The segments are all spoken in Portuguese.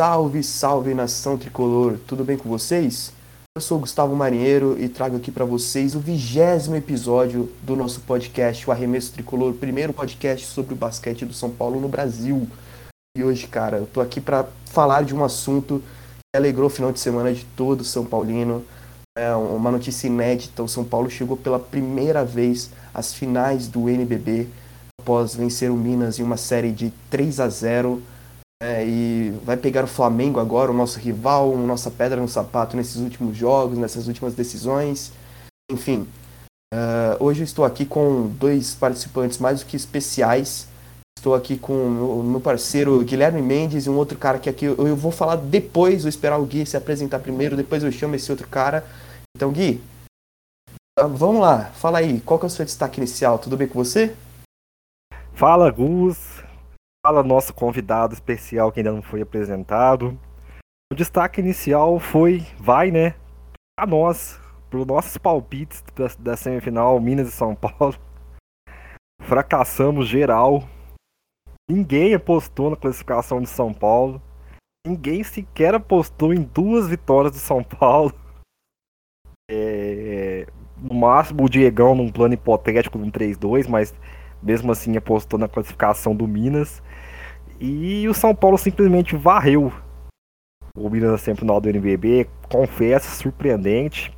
Salve, salve nação tricolor, tudo bem com vocês? Eu sou Gustavo Marinheiro e trago aqui para vocês o vigésimo episódio do nosso podcast, o Arremesso Tricolor, primeiro podcast sobre o basquete do São Paulo no Brasil. E hoje, cara, eu tô aqui para falar de um assunto que alegrou o final de semana de todo São Paulino. É uma notícia inédita: o São Paulo chegou pela primeira vez às finais do NBB após vencer o Minas em uma série de 3 a 0 é, e vai pegar o Flamengo agora, o nosso rival, nossa pedra no sapato nesses últimos jogos, nessas últimas decisões. Enfim, uh, hoje eu estou aqui com dois participantes mais do que especiais. Estou aqui com o meu parceiro Guilherme Mendes e um outro cara que aqui eu, eu vou falar depois, vou esperar o Gui se apresentar primeiro, depois eu chamo esse outro cara. Então, Gui, uh, vamos lá, fala aí, qual que é o seu destaque inicial? Tudo bem com você? Fala, Gus. Fala nosso convidado especial que ainda não foi apresentado. O destaque inicial foi, vai, né, a nós, para os nossos palpites da, da semifinal Minas e São Paulo. Fracassamos geral. Ninguém apostou na classificação de São Paulo. Ninguém sequer apostou em duas vitórias do São Paulo. É, no máximo o Diegão num plano hipotético num 3-2, mas mesmo assim apostou na classificação do Minas. E o São Paulo simplesmente varreu o Minas na semifinal do NBB, confesso, surpreendente.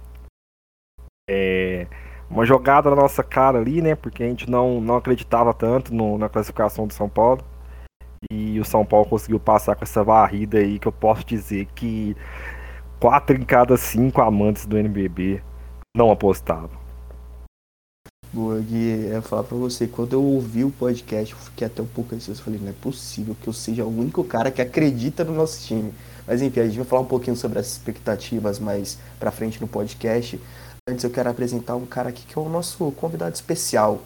É uma jogada na nossa cara ali, né? Porque a gente não, não acreditava tanto no, na classificação do São Paulo. E o São Paulo conseguiu passar com essa varrida aí que eu posso dizer que quatro em cada cinco amantes do NBB não apostavam. Gui, eu ia falar pra você, quando eu ouvi o podcast, eu fiquei até um pouco ansioso. Falei, não é possível que eu seja o único cara que acredita no nosso time. Mas enfim, a gente vai falar um pouquinho sobre as expectativas mais pra frente no podcast. Antes eu quero apresentar um cara aqui que é o nosso convidado especial.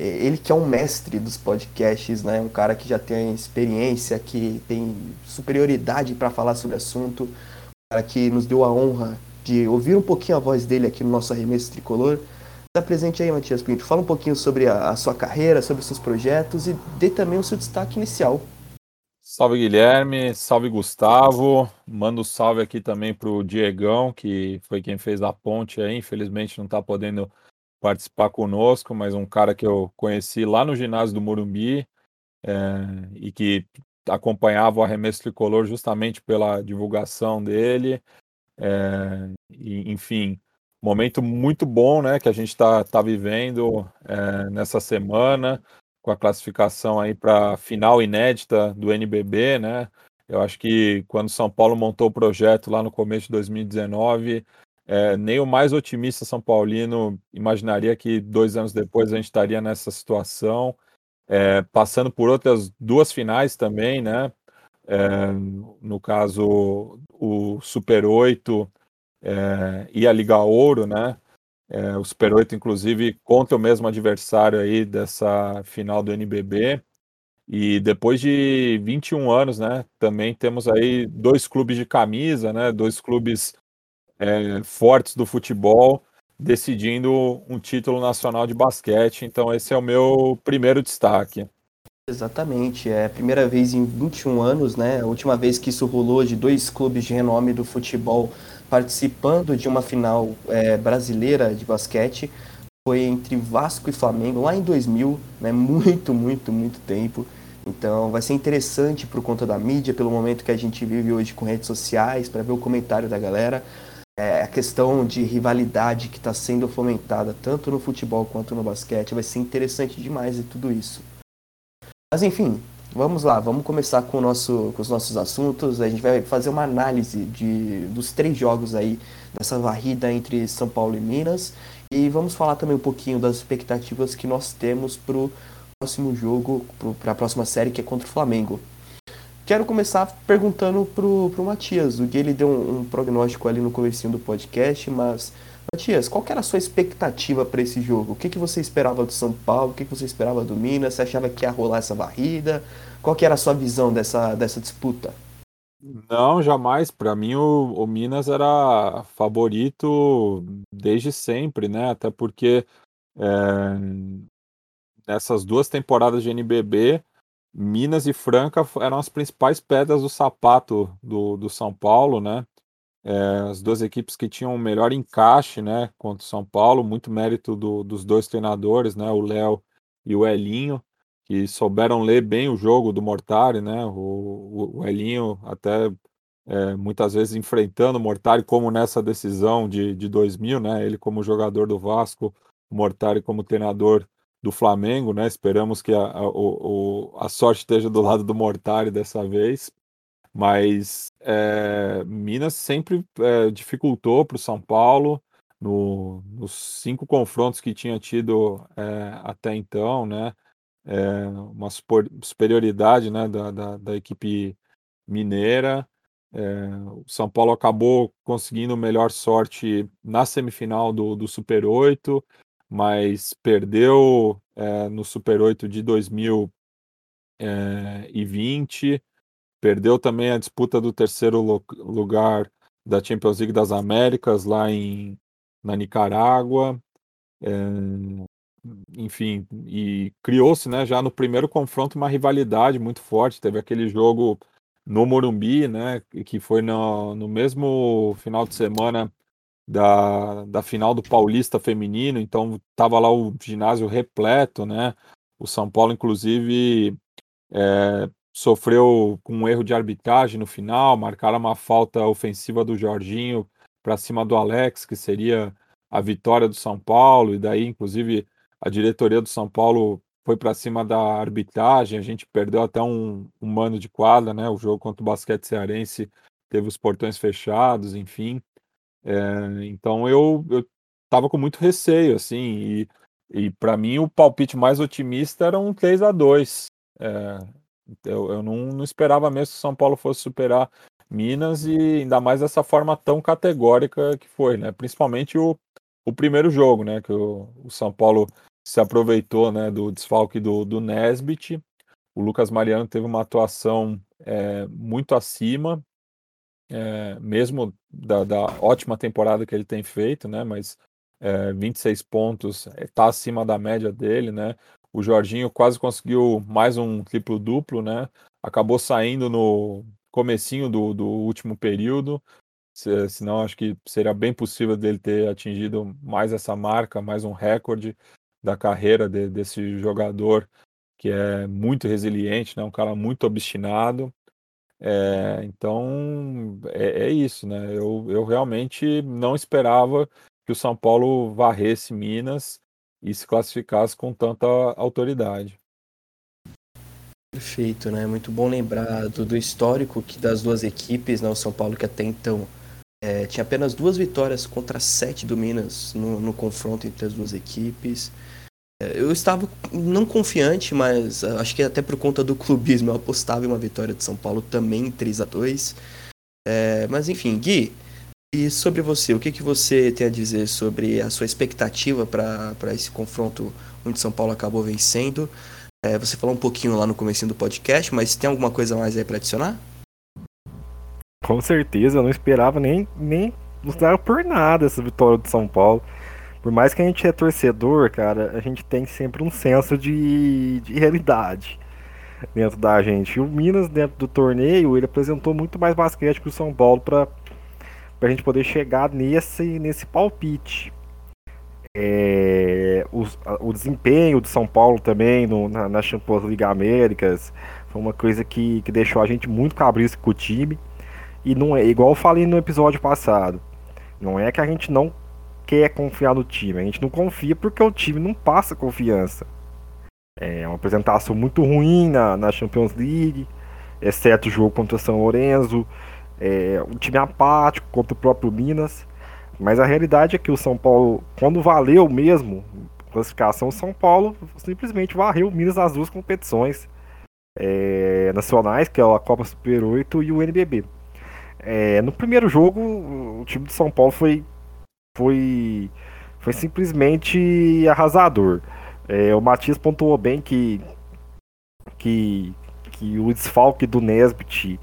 É, ele que é um mestre dos podcasts, né? Um cara que já tem experiência, que tem superioridade para falar sobre o assunto. Um cara que nos deu a honra de ouvir um pouquinho a voz dele aqui no nosso arremesso tricolor. Está presente aí, Matias Pinto. Fala um pouquinho sobre a, a, sua carreira, sobre os seus projetos e dê também o seu destaque inicial. Salve Guilherme, salve Gustavo. Mando salve aqui também para o Diegão, que foi quem fez a ponte aí. Infelizmente não está podendo participar conosco, mas um cara que eu conheci lá no ginásio do Morumbi é, e que acompanhava o arremesso tricolor justamente pela divulgação dele. É, e, enfim, momento muito bom né, que a gente está tá vivendo é, nessa semana, com a classificação aí para final inédita do NBB, né? Eu acho que quando São Paulo montou o projeto lá no começo de 2019, é, nem o mais otimista São Paulino imaginaria que dois anos depois a gente estaria nessa situação, é, passando por outras duas finais também, né? É, no caso, o Super 8 é, e a Liga Ouro, né? É, o Super 8, inclusive, contra o mesmo adversário aí dessa final do NBB. E depois de 21 anos, né? Também temos aí dois clubes de camisa, né? Dois clubes é, fortes do futebol decidindo um título nacional de basquete. Então, esse é o meu primeiro destaque. Exatamente, é a primeira vez em 21 anos, né? A última vez que isso rolou de dois clubes de renome do futebol participando de uma final é, brasileira de basquete foi entre Vasco e Flamengo lá em 2000, né? Muito, muito, muito tempo. Então vai ser interessante por conta da mídia, pelo momento que a gente vive hoje com redes sociais, para ver o comentário da galera. É, a questão de rivalidade que está sendo fomentada tanto no futebol quanto no basquete vai ser interessante demais e tudo isso. Mas enfim, Vamos lá, vamos começar com, nosso, com os nossos assuntos. A gente vai fazer uma análise de, dos três jogos aí, dessa varrida entre São Paulo e Minas. E vamos falar também um pouquinho das expectativas que nós temos para o próximo jogo, para a próxima série, que é contra o Flamengo. Quero começar perguntando pro, pro Matias. O Gui ele deu um, um prognóstico ali no comecinho do podcast, mas Matias, qual era a sua expectativa para esse jogo? O que, que você esperava do São Paulo? O que, que você esperava do Minas? Você achava que ia rolar essa varrida? Qual que era a sua visão dessa, dessa disputa? Não, jamais. Para mim, o, o, Minas era favorito desde sempre, né? Até porque é, nessas duas temporadas de NBB, Minas e Franca eram as principais pedras do sapato do, do São Paulo, né? É, as duas equipes que tinham o melhor encaixe, né, contra o São Paulo, muito mérito do, dos dois treinadores, né, o Léo e o Elinho, que souberam ler bem o jogo do Mortari, né, o, o Elinho até é, muitas vezes enfrentando o Mortari, como nessa decisão de, de 2000, né, ele como jogador do Vasco, o Mortari como treinador do Flamengo, né, esperamos que a, a, o, a sorte esteja do lado do Mortari dessa vez, mas é, Minas sempre é, dificultou para o São Paulo no, nos cinco confrontos que tinha tido é, até então, né? uma superioridade né, da, da, da equipe mineira. o São Paulo acabou conseguindo melhor sorte na semifinal do, do Super 8, mas perdeu no Super 8 de 2020 Perdeu também a disputa do terceiro lugar da Champions League das Américas lá em, na Nicarágua. É, enfim, e criou-se né, já no primeiro confronto uma rivalidade muito forte. Teve aquele jogo no Morumbi, né, que foi no, no mesmo final de semana da, da final do Paulista Feminino, então estava lá o ginásio repleto, né? O São Paulo, inclusive, é, sofreu com um erro de arbitragem no final, marcaram uma falta ofensiva do Jorginho para cima do Alex, que seria a vitória do São Paulo, e daí, inclusive, a diretoria do São Paulo foi para cima da arbitragem, a gente perdeu até um, um mano de quadra, né? O jogo contra o basquete cearense teve os portões fechados, enfim. É, então eu, eu tava com muito receio, assim, e, e para mim o palpite mais otimista era um 3 a 2 é, eu, eu não, não esperava mesmo que o São Paulo fosse superar Minas e ainda mais dessa forma tão categórica que foi, né? Principalmente o, o primeiro jogo, né? Que o, o São Paulo se aproveitou né, do desfalque do, do Nesbit. O Lucas Mariano teve uma atuação é, muito acima, é, mesmo da, da, ótima temporada que ele tem feito, né? Mas é, 26 pontos está acima da média dele, né? O Jorginho quase conseguiu mais um triplo duplo, né? Acabou saindo no comecinho do, do último período, se, senão acho que seria bem possível dele ter atingido mais essa marca, mais um recorde da carreira de, desse jogador que é muito resiliente, né? Um cara muito obstinado. É, então é, é, isso, né? Eu, eu realmente não esperava que o São Paulo varresse Minas e se classificasse com tanta autoridade. Perfeito, né? Muito bom lembrar do, do histórico que das duas equipes, né? O São Paulo que até então é, tinha apenas duas vitórias contra sete do Minas no, no confronto entre as duas equipes. É, eu estava não confiante, mas ah, acho que até por conta do clubismo eu apostava em uma vitória de São Paulo também 3 a 2 é, Mas enfim, Gui, e sobre você, o que, que você tem a dizer sobre a sua expectativa para esse confronto onde São Paulo acabou vencendo? É, você falou um pouquinho lá no começo do podcast, mas tem alguma coisa mais aí para adicionar? Com certeza, eu não esperava nem, nem usar por nada essa vitória do São Paulo. Por mais que a gente é torcedor, cara, a gente tem sempre um senso de, de realidade dentro da gente. E o Minas, dentro do torneio, ele apresentou muito mais basquete que o São Paulo para para a gente poder chegar nesse, nesse palpite. É, o, o, desempenho do São Paulo também no, na, na Champions League Américas foi uma coisa que, que deixou a gente muito cabrisco com o time. E não é igual eu falei no episódio passado. Não é que a gente não quer confiar no time, a gente não confia porque o time não passa confiança. É uma apresentação muito ruim na, na Champions League, exceto o jogo contra São Lourenço é, um time apático contra o próprio Minas. Mas a realidade é que o São Paulo, quando valeu mesmo classificação, o São Paulo simplesmente varreu o Minas nas duas competições é, nacionais, que é a Copa Super 8 e o NBB. É, no primeiro jogo, o time de São Paulo foi, foi, foi simplesmente arrasador. É, o Matias pontuou bem que, que, que o desfalque do Nesbit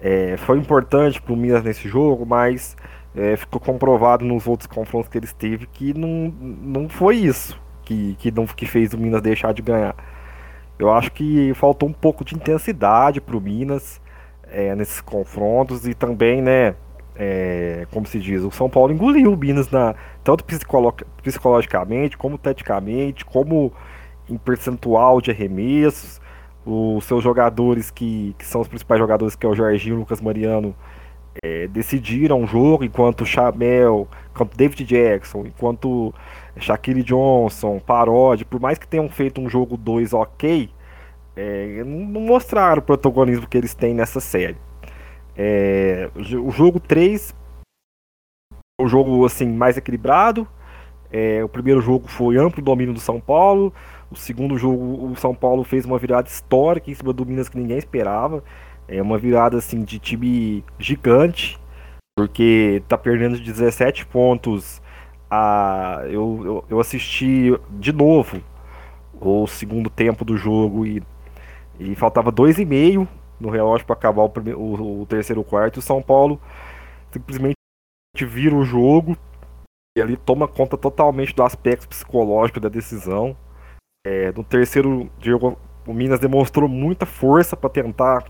é, foi importante para o Minas nesse jogo, mas é, ficou comprovado nos outros confrontos que eles teve que não, não foi isso que, que, não, que fez o Minas deixar de ganhar. Eu acho que faltou um pouco de intensidade para o Minas é, nesses confrontos e também, né, é, como se diz, o São Paulo engoliu o Minas na, tanto psicolo psicologicamente, como taticamente, como em percentual de arremessos. Os seus jogadores, que, que são os principais jogadores, que é o Jorginho e o Lucas Mariano, é, decidiram o jogo, enquanto o Chamel, enquanto David Jackson, enquanto Shaquille Johnson, Parodi, por mais que tenham feito um jogo 2 ok, é, não mostraram o protagonismo que eles têm nessa série. É, o jogo 3 é um jogo assim mais equilibrado. É, o primeiro jogo foi amplo domínio do São Paulo. O segundo jogo, o São Paulo fez uma virada histórica em cima do Minas que ninguém esperava. É uma virada assim de time gigante, porque tá perdendo de 17 pontos. A, eu, eu, eu assisti de novo o segundo tempo do jogo e, e faltava dois e meio no relógio para acabar o, primeiro, o, o, terceiro quarto. O São Paulo simplesmente vira o jogo e ali toma conta totalmente do aspecto psicológico da decisão. É, no terceiro jogo, o Minas demonstrou muita força para tentar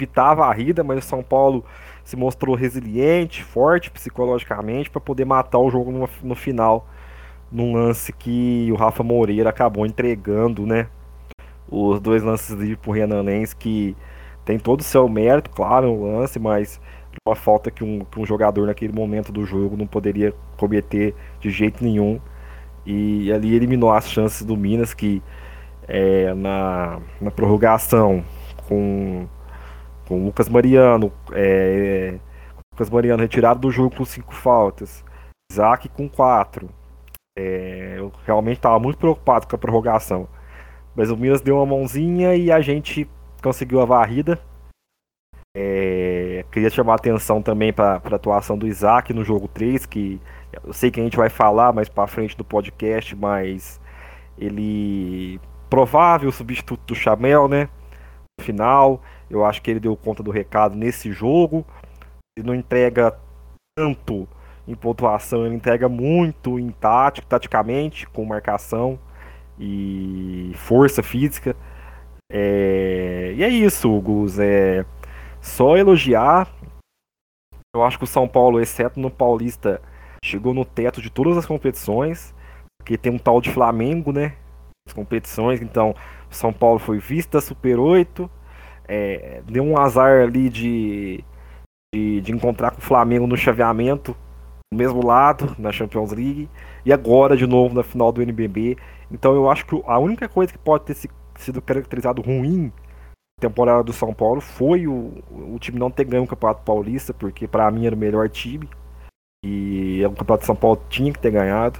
evitar a varrida, mas o São Paulo se mostrou resiliente, forte psicologicamente para poder matar o jogo no, no final, num lance que o Rafa Moreira acabou entregando, né? os dois lances livres pro Renan Lenz, que tem todo o seu mérito, claro, no lance, mas uma falta que um, que um jogador naquele momento do jogo não poderia cometer de jeito nenhum. E ali eliminou as chances do Minas, que é, na, na prorrogação com, com o Lucas Mariano, é, Lucas Mariano retirado do jogo com cinco faltas, Isaac com quatro. É, eu realmente estava muito preocupado com a prorrogação. Mas o Minas deu uma mãozinha e a gente conseguiu a varrida. É, queria chamar a atenção também para a atuação do Isaac no jogo 3, que eu sei que a gente vai falar mais para frente do podcast, mas ele provável substituto do Chamel, né? No final, eu acho que ele deu conta do recado nesse jogo. Ele não entrega tanto em pontuação, ele entrega muito em tático, taticamente, com marcação e força física. É... E é isso, Gus. É só elogiar. Eu acho que o São Paulo, exceto no Paulista, chegou no teto de todas as competições. Porque tem um tal de Flamengo, né? As competições. Então, São Paulo foi vista Super 8. É... deu um azar ali de, de, de encontrar com o Flamengo no chaveamento, no mesmo lado, na Champions League. E agora, de novo, na final do NBB. Então eu acho que a única coisa que pode ter sido caracterizado ruim temporada do São Paulo foi o, o time não ter ganho o Campeonato Paulista, porque para mim era o melhor time. E o Campeonato de São Paulo tinha que ter ganhado.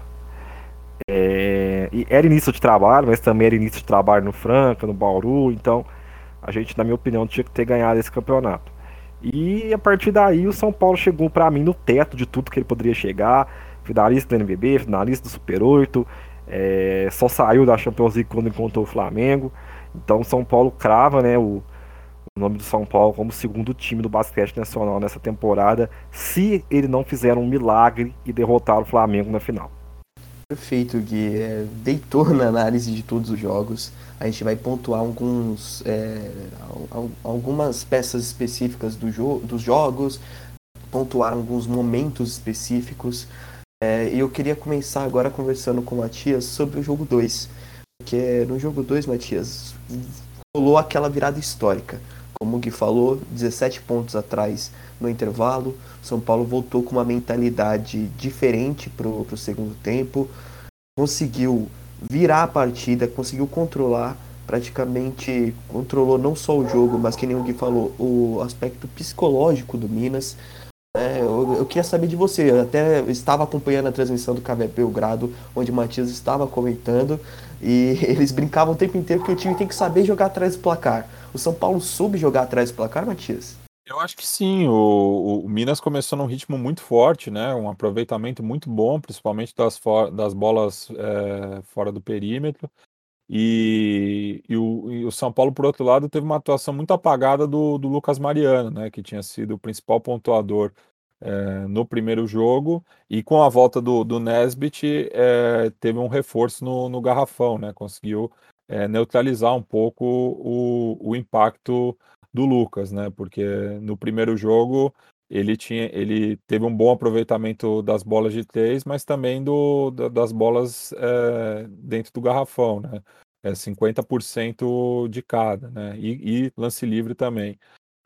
É, e era início de trabalho, mas também era início de trabalho no Franca, no Bauru, então a gente, na minha opinião, tinha que ter ganhado esse campeonato. E a partir daí o São Paulo chegou para mim no teto de tudo que ele poderia chegar, finalista do NBB, finalista do Super 8, é, só saiu da Champions League quando encontrou o Flamengo. Então São Paulo crava né, o, o nome do São Paulo como segundo time do basquete nacional nessa temporada, se ele não fizer um milagre e derrotar o Flamengo na final. Perfeito, Gui. É, deitou na análise de todos os jogos. A gente vai pontuar alguns, é, algumas peças específicas do jo dos jogos, pontuar alguns momentos específicos. É, eu queria começar agora conversando com o Matias sobre o jogo 2. Porque no jogo 2, Matias, rolou aquela virada histórica. Como o Gui falou, 17 pontos atrás no intervalo. São Paulo voltou com uma mentalidade diferente para o segundo tempo. Conseguiu virar a partida, conseguiu controlar, praticamente controlou não só o jogo, mas que nem o Gui falou, o aspecto psicológico do Minas. É, eu, eu, queria saber de você. Eu até estava acompanhando a transmissão do Café Belgrado, onde o Matias estava comentando, e eles brincavam o tempo inteiro que o time tem que saber jogar atrás do placar. O São Paulo soube jogar atrás do placar, Matias? Eu acho que sim. O, o Minas começou num ritmo muito forte, né? Um aproveitamento muito bom, principalmente das, das bolas é, fora do perímetro. E, e, o, e, o, São Paulo, por outro lado, teve uma atuação muito apagada do, do Lucas Mariano, né, que tinha sido o principal pontuador é, no primeiro jogo, e com a volta do, do Nesbit, é, teve um reforço no, no garrafão, né, conseguiu é, neutralizar um pouco o, o impacto do Lucas, né? Porque no primeiro jogo ele tinha, ele teve um bom aproveitamento das bolas de três, mas também do, das bolas é, dentro do garrafão, né? É 50% de cada, né? E, e lance livre também.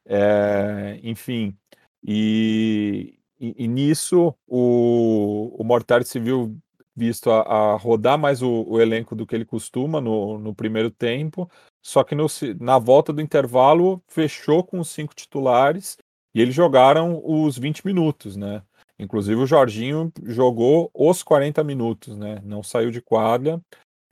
É, enfim, e, e, e, nisso o, o Mortari se viu visto a, a rodar mais o, o, elenco do que ele costuma no, no primeiro tempo, só que no, na volta do intervalo fechou com os cinco titulares e eles jogaram os 20 minutos, né? Inclusive o Jorginho jogou os 40 minutos, né? Não saiu de quadra.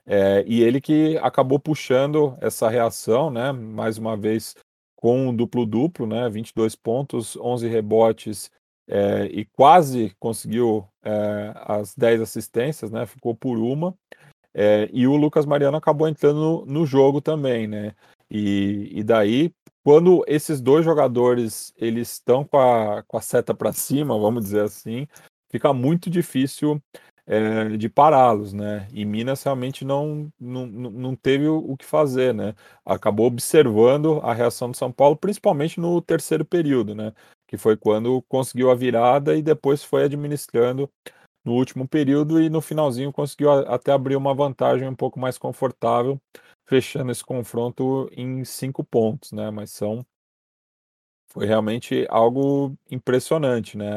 É, e ele que acabou puxando essa reação, né? Mais uma vez com um duplo-duplo, né? 22 pontos, 11 rebotes é, e quase conseguiu é, as 10 assistências, né? Ficou por uma. É, e o Lucas Mariano acabou entrando no, no jogo também, né? E, e, daí, quando esses dois jogadores eles estão com a, com a seta para cima, vamos dizer assim, fica muito difícil é, de pará-los, né? E Minas realmente não, não, não teve o, que fazer, né? Acabou observando a reação do São Paulo, principalmente no terceiro período, né? Que foi quando conseguiu a virada e depois foi administrando no último período e no finalzinho conseguiu até abrir uma vantagem um pouco mais confortável, fechando esse confronto em cinco pontos, né? Mas são foi realmente algo impressionante, né?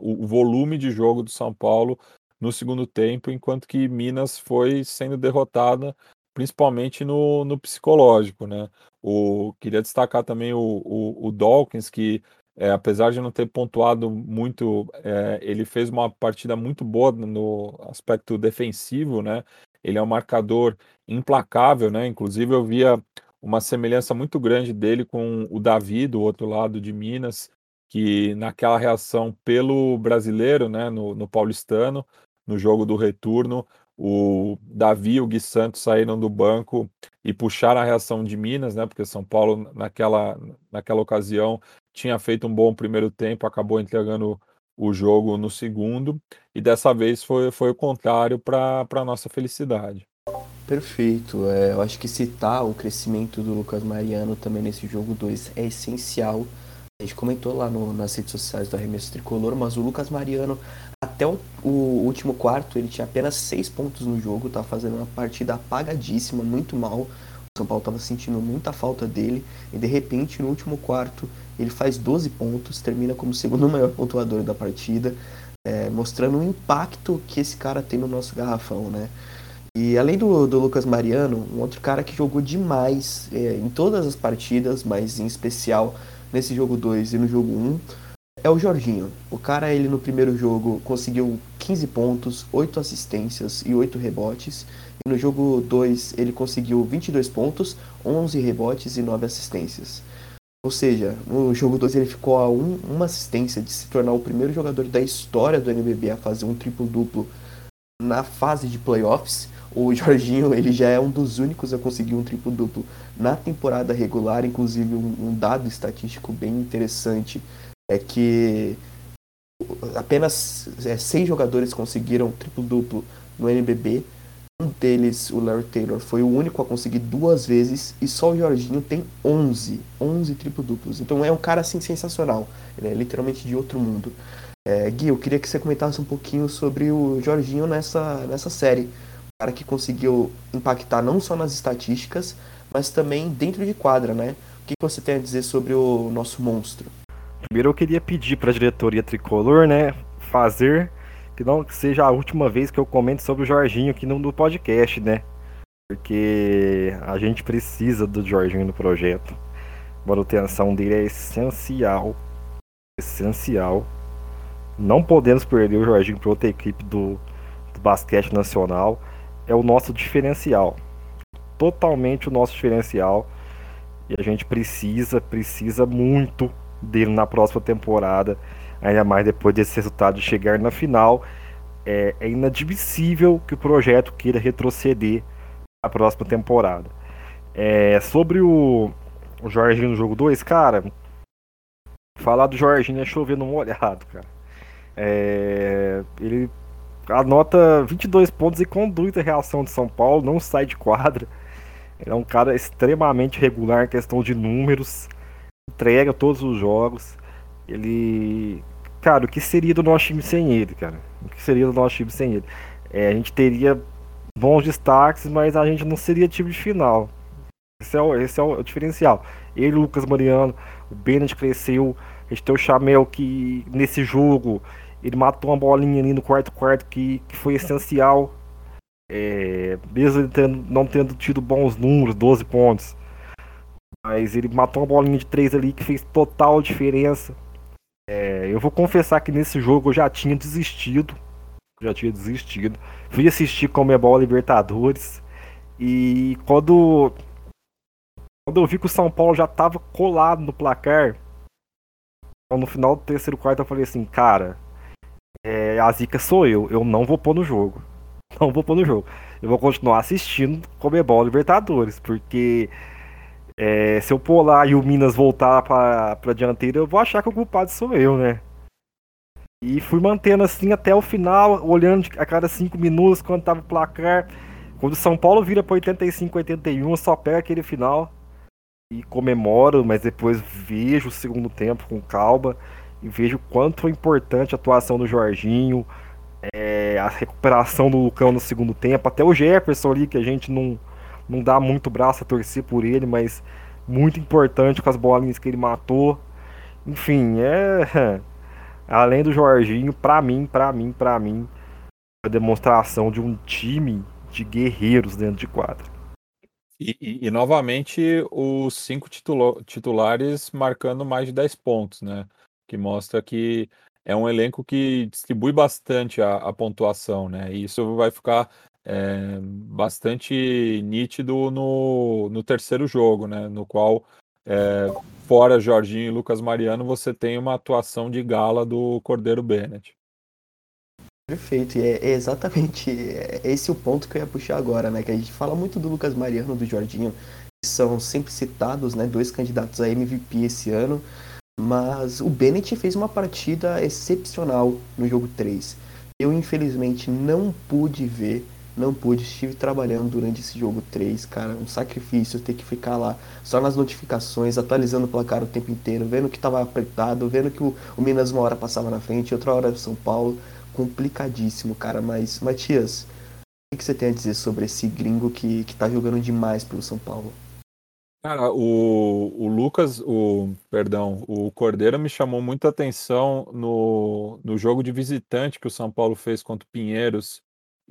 O volume de jogo do São Paulo no segundo tempo, enquanto que Minas foi sendo derrotada, principalmente no, no psicológico, né? O, queria destacar também o, o, o Dawkins, que é, apesar de não ter pontuado muito, é, ele fez uma partida muito boa no aspecto defensivo, né? Ele é um marcador implacável, né? Inclusive eu via uma semelhança muito grande dele com o Davi, do outro lado de Minas, que naquela reação pelo brasileiro, né, no, no paulistano, no jogo do retorno, o Davi e o Gui Santos saíram do banco e puxaram a reação de Minas, né? Porque São Paulo, naquela, naquela ocasião, tinha feito um bom primeiro tempo, acabou entregando o jogo no segundo, e dessa vez foi, foi o contrário para a nossa felicidade. Perfeito. É, eu acho que citar o crescimento do Lucas Mariano também nesse jogo 2 é essencial. A gente comentou lá no, nas redes sociais do Arremesso Tricolor, mas o Lucas Mariano até o, o, último quarto ele tinha apenas seis pontos no jogo, tá fazendo uma partida apagadíssima, muito mal. O São Paulo estava sentindo muita falta dele e de repente no último quarto ele faz 12 pontos, termina como segundo maior pontuador da partida, é, mostrando o impacto que esse cara tem no nosso garrafão, né? E além do, do Lucas Mariano, um outro cara que jogou demais é, em todas as partidas, mas em especial nesse jogo 2 e no jogo 1, um, é o Jorginho. O cara, ele no primeiro jogo conseguiu 15 pontos, 8 assistências e 8 rebotes. E no jogo 2 ele conseguiu 22 pontos, 11 rebotes e 9 assistências. Ou seja, no jogo 2 ele ficou a um, uma assistência de se tornar o primeiro jogador da história do NBB a fazer um triplo-duplo na fase de playoffs. O Jorginho ele já é um dos únicos a conseguir um triplo-duplo na temporada regular, inclusive um, um dado estatístico bem interessante é que apenas é, seis jogadores conseguiram triplo-duplo no NBB. Um deles, o Larry Taylor, foi o único a conseguir duas vezes e só o Jorginho tem 11, 11 triplo-duplos. Então é um cara assim sensacional, ele é literalmente de outro mundo. É, Gui, eu queria que você comentasse um pouquinho sobre o Jorginho nessa, nessa série. Um cara que conseguiu impactar não só nas estatísticas, mas também dentro de quadra, né? O que você tem a dizer sobre o nosso monstro? Primeiro eu queria pedir para a diretoria tricolor, né, fazer que não seja a última vez que eu comente sobre o Jorginho aqui no, no podcast, né? Porque a gente precisa do Jorginho no projeto. A manutenção dele é essencial. Essencial. Não podemos perder o Jorginho para outra equipe do, do basquete nacional. É o nosso diferencial. Totalmente o nosso diferencial. E a gente precisa, precisa muito dele na próxima temporada, ainda mais depois desse resultado de chegar na final. É, é inadmissível que o projeto queira retroceder a próxima temporada. É, sobre o, o Jorginho no jogo 2, cara, falar do Jorginho é chover no molhado, cara. É, ele anota 22 pontos e conduz a reação de São Paulo, não sai de quadra. Ele é um cara extremamente regular em questão de números, entrega todos os jogos. Ele. Cara, o que seria do nosso time sem ele, cara? O que seria do nosso time sem ele? É, a gente teria bons destaques, mas a gente não seria time de final. Esse é o, esse é o diferencial. Ele, Lucas Mariano, o Bennett cresceu. A gente tem o Chamel que nesse jogo ele matou uma bolinha ali no quarto quarto que, que foi essencial. É, mesmo ele tendo, não tendo tido bons números, 12 pontos. Mas ele matou uma bolinha de 3 ali que fez total diferença. É, eu vou confessar que nesse jogo eu já tinha desistido. Já tinha desistido. Fui assistir Comebol Libertadores. E quando quando eu vi que o São Paulo já tava colado no placar, então no final do terceiro quarto eu falei assim, cara, é, a zica sou eu, eu não vou pôr no jogo. Não vou pôr no jogo. Eu vou continuar assistindo Comebol Libertadores, porque é, se eu pôr lá e o Minas voltar pra, pra dianteira, eu vou achar que o culpado sou eu, né? E fui mantendo assim até o final, olhando a cada cinco minutos quando tava o placar. Quando o São Paulo vira para 85, 81, só pega aquele final e comemoro, mas depois vejo o segundo tempo com calma e vejo quanto é importante a atuação do Jorginho, é, a recuperação do Lucão no segundo tempo, até o Jefferson ali, que a gente não, não dá muito braço a torcer por ele, mas muito importante com as bolinhas que ele matou. Enfim, é. Além do Jorginho, pra mim, pra mim, pra mim, a demonstração de um time de guerreiros dentro de quadra. E, e, e, novamente os cinco titulares marcando mais de 10 pontos, né? Que mostra que é um elenco que distribui bastante a, a pontuação, né? E isso vai ficar é, bastante nítido no, no terceiro jogo, né? No qual, é, fora Jorginho e Lucas Mariano, você tem uma atuação de gala do Cordeiro Bennett. Perfeito, e é, exatamente é esse o ponto que eu ia puxar agora, né? Que a gente fala muito do Lucas Mariano, do Jorginho, que são sempre citados, né? Dois candidatos a MVP esse ano, mas o Bennett fez uma partida excepcional no jogo 3. Eu, infelizmente, não pude ver, não pude, estive trabalhando durante esse jogo 3, cara, um sacrifício ter que ficar lá só nas notificações, atualizando o placar o tempo inteiro, vendo que estava apertado, vendo que o, o Minas uma hora passava na frente, outra hora São Paulo complicadíssimo, cara. Mas, Matias, o que você tem a dizer sobre esse gringo que, que tá jogando demais pelo São Paulo? Cara, o, o Lucas, o perdão, o Cordeiro me chamou muita atenção no, no jogo de visitante que o São Paulo fez contra o Pinheiros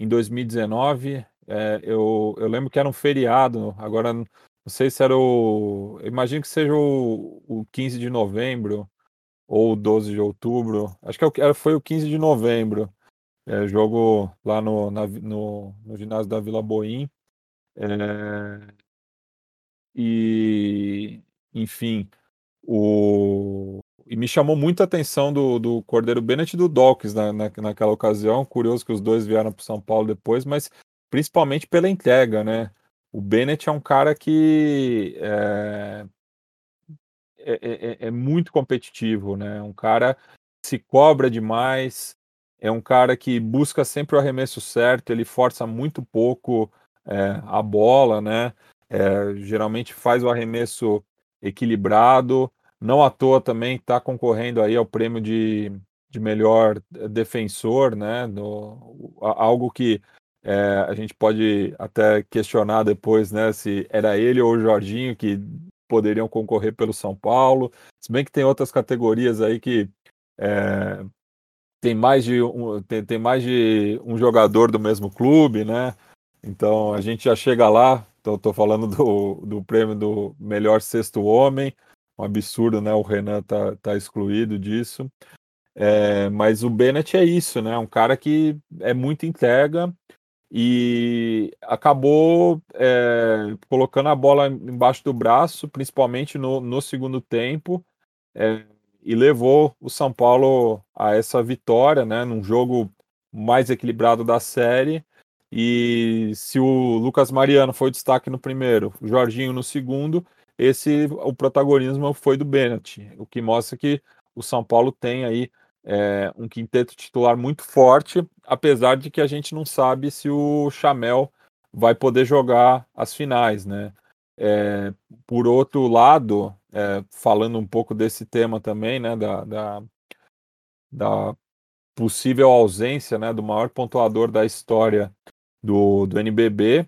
em 2019. É, eu, eu lembro que era um feriado, agora não sei se era o. Imagino que seja o, o 15 de novembro, ou 12 de outubro, acho que é foi o 15 de novembro, é, jogo lá no, na, no, no, ginásio da Vila Boim. É, e, enfim, o, e me chamou muita atenção do, do Cordeiro Bennett e do Dawkins na, na, naquela ocasião. Curioso que os dois vieram para São Paulo depois, mas principalmente pela entrega, né? O Bennett é um cara que é, é, é, é, é muito competitivo, né? Um cara que se cobra demais, é um cara que busca sempre o arremesso certo, ele força muito pouco é, a bola, né? É, geralmente faz o arremesso equilibrado. Não à toa também está concorrendo aí ao prêmio de, de melhor defensor, né? No, algo que é, a gente pode até questionar depois, né? Se era ele ou o Jorginho que poderiam concorrer pelo São Paulo. Se bem que tem outras categorias aí que é, tem mais de um, tem, tem mais de um jogador do mesmo clube, né? Então a gente já chega lá. Estou falando do, do prêmio do melhor sexto homem. Um absurdo, né? O Renan tá, tá excluído disso. É, mas o Bennett é isso, né? Um cara que é muito entrega, e acabou é, colocando a bola embaixo do braço, principalmente no, no segundo tempo, é, e levou o São Paulo a essa vitória, né, num jogo mais equilibrado da série. E se o Lucas Mariano foi destaque no primeiro, o Jorginho no segundo, esse o protagonismo foi do Bennett, o que mostra que o São Paulo tem aí é, um quinteto titular muito forte, apesar de que a gente não sabe se o Chamel vai poder jogar as finais, né? É, por outro lado, é, falando um pouco desse tema também, né, da, da, da possível ausência né, do maior pontuador da história do, do NBB,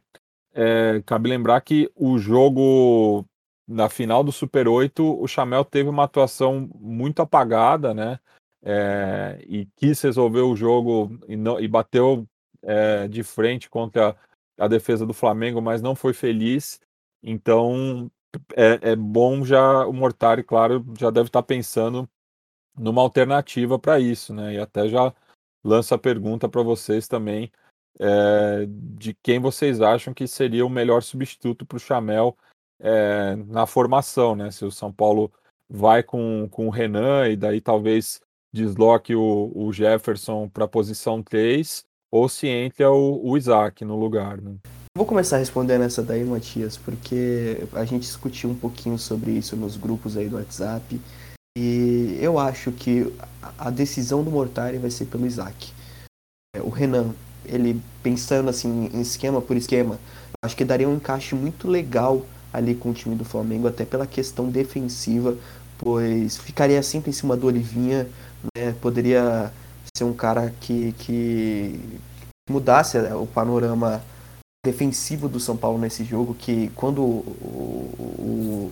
é, cabe lembrar que o jogo na final do Super 8, o Chamel teve uma atuação muito apagada, né? É, e quis resolver o jogo e, não, e bateu é, de frente contra a defesa do Flamengo, mas não foi feliz. Então é, é bom já o Mortari, claro, já deve estar pensando numa alternativa para isso, né? E até já lanço a pergunta para vocês também é, de quem vocês acham que seria o melhor substituto para o Chamel é, na formação, né? Se o São Paulo vai com, com o Renan e daí talvez desloque o, o Jefferson para a posição 3 ou se entra o, o Isaac no lugar, né? Vou começar respondendo essa daí, Matias, porque a gente discutiu um pouquinho sobre isso nos grupos aí do WhatsApp e eu acho que a decisão do Mortari vai ser pelo Isaac. É, o Renan, ele pensando assim em esquema por esquema, acho que daria um encaixe muito legal ali com o time do Flamengo, até pela questão defensiva, pois ficaria sempre em cima do Olivinha, né? poderia ser um cara que, que mudasse o panorama defensivo do São Paulo nesse jogo, que quando o, o,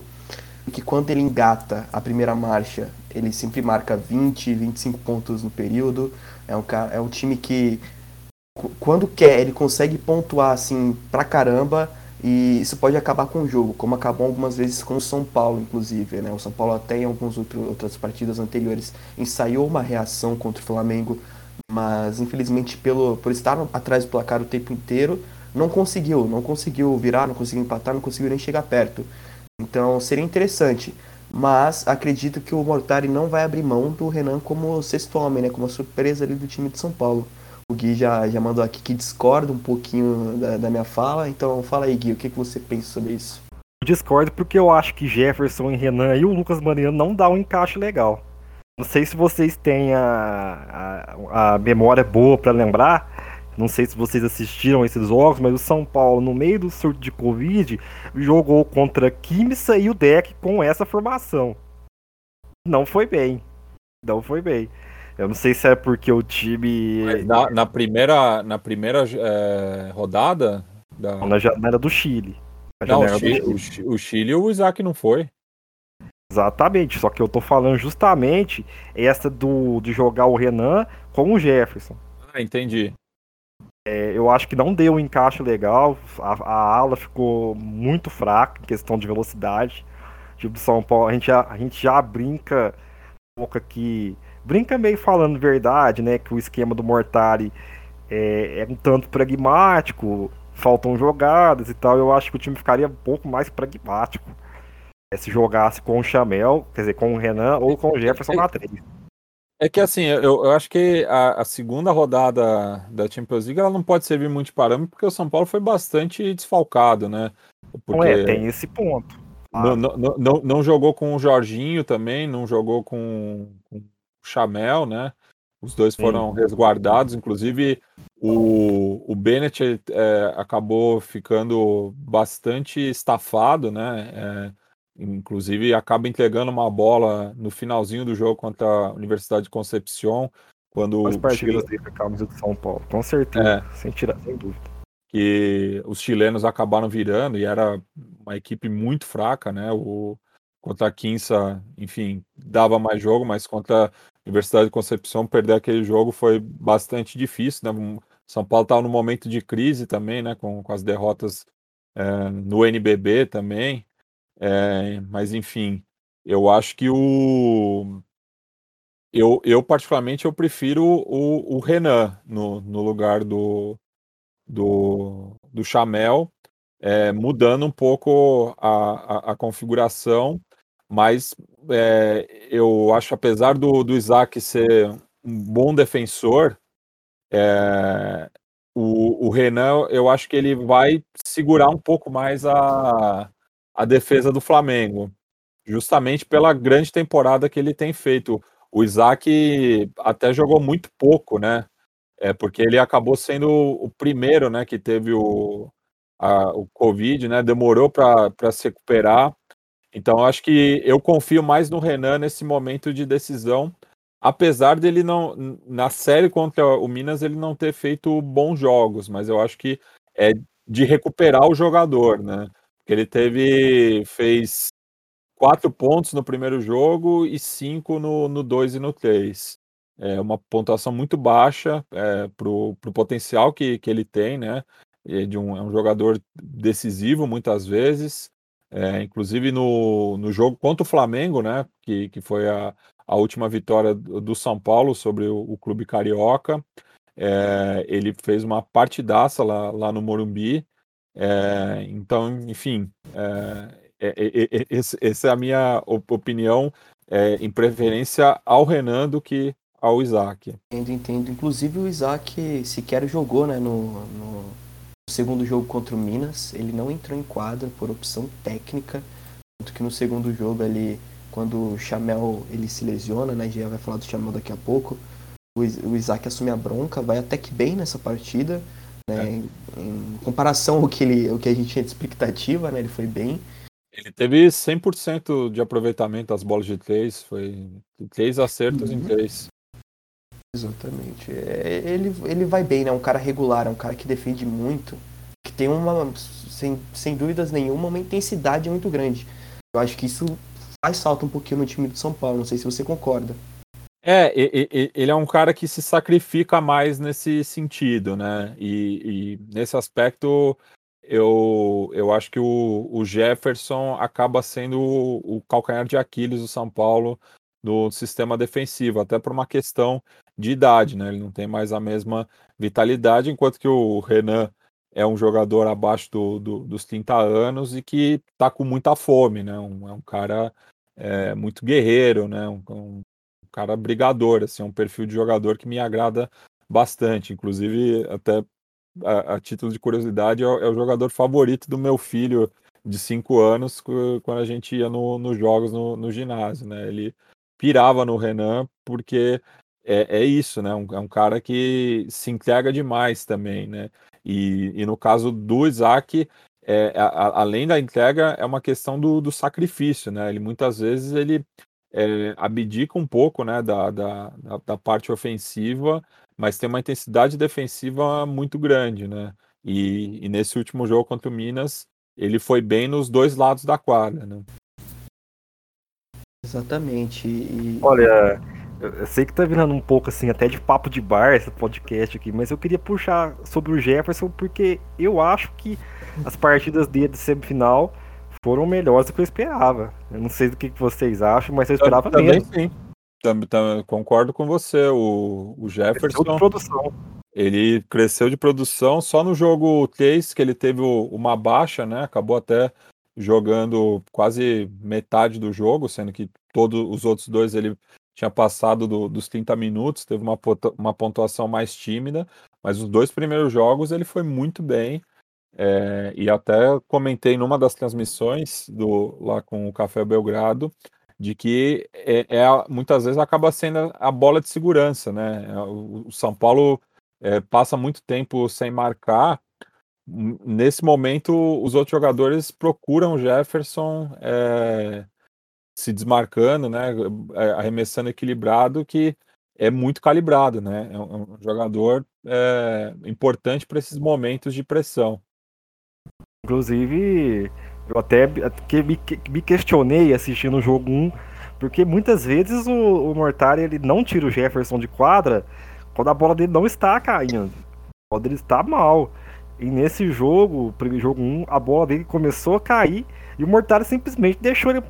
que quando ele engata a primeira marcha, ele sempre marca 20, 25 pontos no período. É um, é um time que quando quer, ele consegue pontuar assim pra caramba e isso pode acabar com o jogo, como acabou algumas vezes com o São Paulo, inclusive. Né? O São Paulo até em algumas outras partidas anteriores ensaiou uma reação contra o Flamengo, mas infelizmente pelo, por estar atrás do placar o tempo inteiro, não conseguiu, não conseguiu virar, não conseguiu empatar, não conseguiu nem chegar perto. Então seria interessante. Mas acredito que o Mortari não vai abrir mão do Renan como sexto homem, né? Como a surpresa ali do time de São Paulo. O Gui já, já mandou aqui que discorda um pouquinho da, da minha fala, então fala aí, Gui, o que, que você pensa sobre isso? Eu discordo porque eu acho que Jefferson e Renan e o Lucas Mariano não dá um encaixe legal. Não sei se vocês têm a, a, a memória boa para lembrar, não sei se vocês assistiram esses jogos, mas o São Paulo, no meio do surto de Covid, jogou contra Kimsa e o Deck com essa formação. Não foi bem. Não foi bem. Eu não sei se é porque o time. Na, na, primeira, na primeira é, rodada. Da... Na janela do Chile. Não, o Chile, do Chile. O, o Chile o Isaac não foi. Exatamente, só que eu tô falando justamente essa do de jogar o Renan com o Jefferson. Ah, entendi. É, eu acho que não deu um encaixe legal, a, a ala ficou muito fraca em questão de velocidade. Tipo, São Paulo, a gente já, a gente já brinca um pouco aqui brinca meio falando verdade, né? Que o esquema do Mortari é, é um tanto pragmático, faltam jogadas e tal. Eu acho que o time ficaria um pouco mais pragmático é, se jogasse com o Chamel, quer dizer, com o Renan ou com o Jefferson na 3. É que assim, eu, eu acho que a, a, segunda rodada da Champions League ela não pode servir muito de parâmetro porque o São Paulo foi bastante desfalcado, né? Porque... Não é, tem esse ponto. Ah. Não, não, não, não, jogou com o Jorginho também, não jogou com, com Chamel, né? Os dois foram Sim. resguardados, inclusive o, o Bennett é, acabou ficando bastante estafado, né? É, inclusive acaba entregando uma bola no finalzinho do jogo contra a Universidade de Concepción, quando As partidas Chile... da camisa de São Paulo, com certeza, é, sem tirar, sem dúvida. Que os chilenos acabaram virando e era uma equipe muito fraca, né? O, contra a Quinça, enfim, dava mais jogo, mas contra Universidade de Concepção perder aquele jogo foi bastante difícil, né? São Paulo estava no momento de crise também, né? Com, com as derrotas é, no NBB também. É, mas enfim, eu acho que o eu, eu particularmente eu prefiro o, o Renan no, no lugar do, do, do Chamel, é, mudando um pouco a, a, a configuração mas é, eu acho, apesar do, do Isaac ser um bom defensor, é, o, o Renan, eu acho que ele vai segurar um pouco mais a, a defesa do Flamengo, justamente pela grande temporada que ele tem feito. O Isaac até jogou muito pouco, né? É, porque ele acabou sendo o primeiro, né, que teve o, a, o Covid, né? Demorou para se recuperar. Então, acho que eu confio mais no Renan nesse momento de decisão, apesar dele não. Na série contra o Minas, ele não ter feito bons jogos, mas eu acho que é de recuperar o jogador, né? Porque ele teve. fez quatro pontos no primeiro jogo e cinco no, no dois e no três. É uma pontuação muito baixa é, para o potencial que, que ele tem, né? É, de um, é um jogador decisivo muitas vezes. É, inclusive no, no jogo contra o Flamengo, né? Que, que foi a, a última vitória do São Paulo sobre o, o Clube Carioca. É, ele fez uma partidaça lá, lá no Morumbi. É, então, enfim, é, é, é, essa é a minha opinião em preferência ao Renan do que ao Isaac. Entendo, entendo. Inclusive o Isaac sequer jogou né, no, no segundo jogo contra o Minas. Ele não entrou em quadra por opção técnica. Tanto que no segundo jogo ali, quando o Chamel ele se lesiona, né? Já vai falar do Chamel daqui a pouco. O Isaac assume a bronca, vai até que bem nessa partida. Né? É. Em, em, comparação ao que, ele, ao que a gente tinha de expectativa, né? Ele foi bem. Ele teve 100% de aproveitamento das bolas de três, foi três acertos uhum. em três. Exatamente. É, ele, ele vai bem, né? Um cara regular, é um cara que defende muito, que tem uma, sem, sem dúvidas nenhuma, uma intensidade muito grande. Eu acho que isso faz salto um pouquinho no time do São Paulo, não sei se você concorda. É, ele é um cara que se sacrifica mais nesse sentido, né? E, e nesse aspecto, eu, eu acho que o, o Jefferson acaba sendo o, o calcanhar de Aquiles do São Paulo no sistema defensivo, até por uma questão de idade, né? Ele não tem mais a mesma vitalidade, enquanto que o Renan é um jogador abaixo do, do, dos 30 anos e que está com muita fome, né? Um, é um cara é, muito guerreiro, né? Um, um, cara brigador, assim, é um perfil de jogador que me agrada bastante. Inclusive, até a, a título de curiosidade, é, é, o jogador favorito do meu filho de 5 anos quando a gente ia nos no jogos no, no ginásio, né? Ele pirava no Renan, porque é, é isso, né? Um, é um cara que se entrega demais também, né? E, e no caso do Isaac, é, a, além da entrega, é uma questão do, do sacrifício, né? Ele muitas vezes ele é, abdica um pouco, né, da, da, da, parte ofensiva, mas tem uma intensidade defensiva muito grande, né? E, e nesse último jogo contra o Minas, ele foi bem nos dois lados da quadra, né? Exatamente. E... Olha, eu sei que tá virando um pouco assim, até de papo de bar esse podcast aqui, mas eu queria puxar sobre o Jefferson porque eu acho que as partidas dele de semifinal foram melhores do que eu esperava. Eu não sei do que vocês acham, mas eu esperava também, mesmo. Sim. Também, também, concordo com você. O, o Jefferson. de produção. Ele cresceu de produção só no jogo 3, que ele teve uma baixa, né? Acabou até jogando quase metade do jogo, sendo que todos os outros dois ele tinha passado do, dos 30 minutos, teve uma, uma pontuação mais tímida, mas os dois primeiros jogos ele foi muito bem. É, e até comentei numa das transmissões do lá com o Café Belgrado de que é, é muitas vezes acaba sendo a bola de segurança, né? É, o, o São Paulo é, passa muito tempo sem marcar nesse momento, os outros jogadores procuram o Jefferson é, se desmarcando, né, é, arremessando equilibrado, que é muito calibrado, né? É um, é jogador é, importante para esses momentos de pressão. Inclusive, eu até me, me questionei assistindo o jogo 1, porque muitas vezes o, o Mortari ele não tira o Jefferson de quadra quando a bola dele não está caindo. Quando ele está mal. E nesse jogo, primeiro jogo 1, a bola dele começou a cair e o Mortari simplesmente deixou ele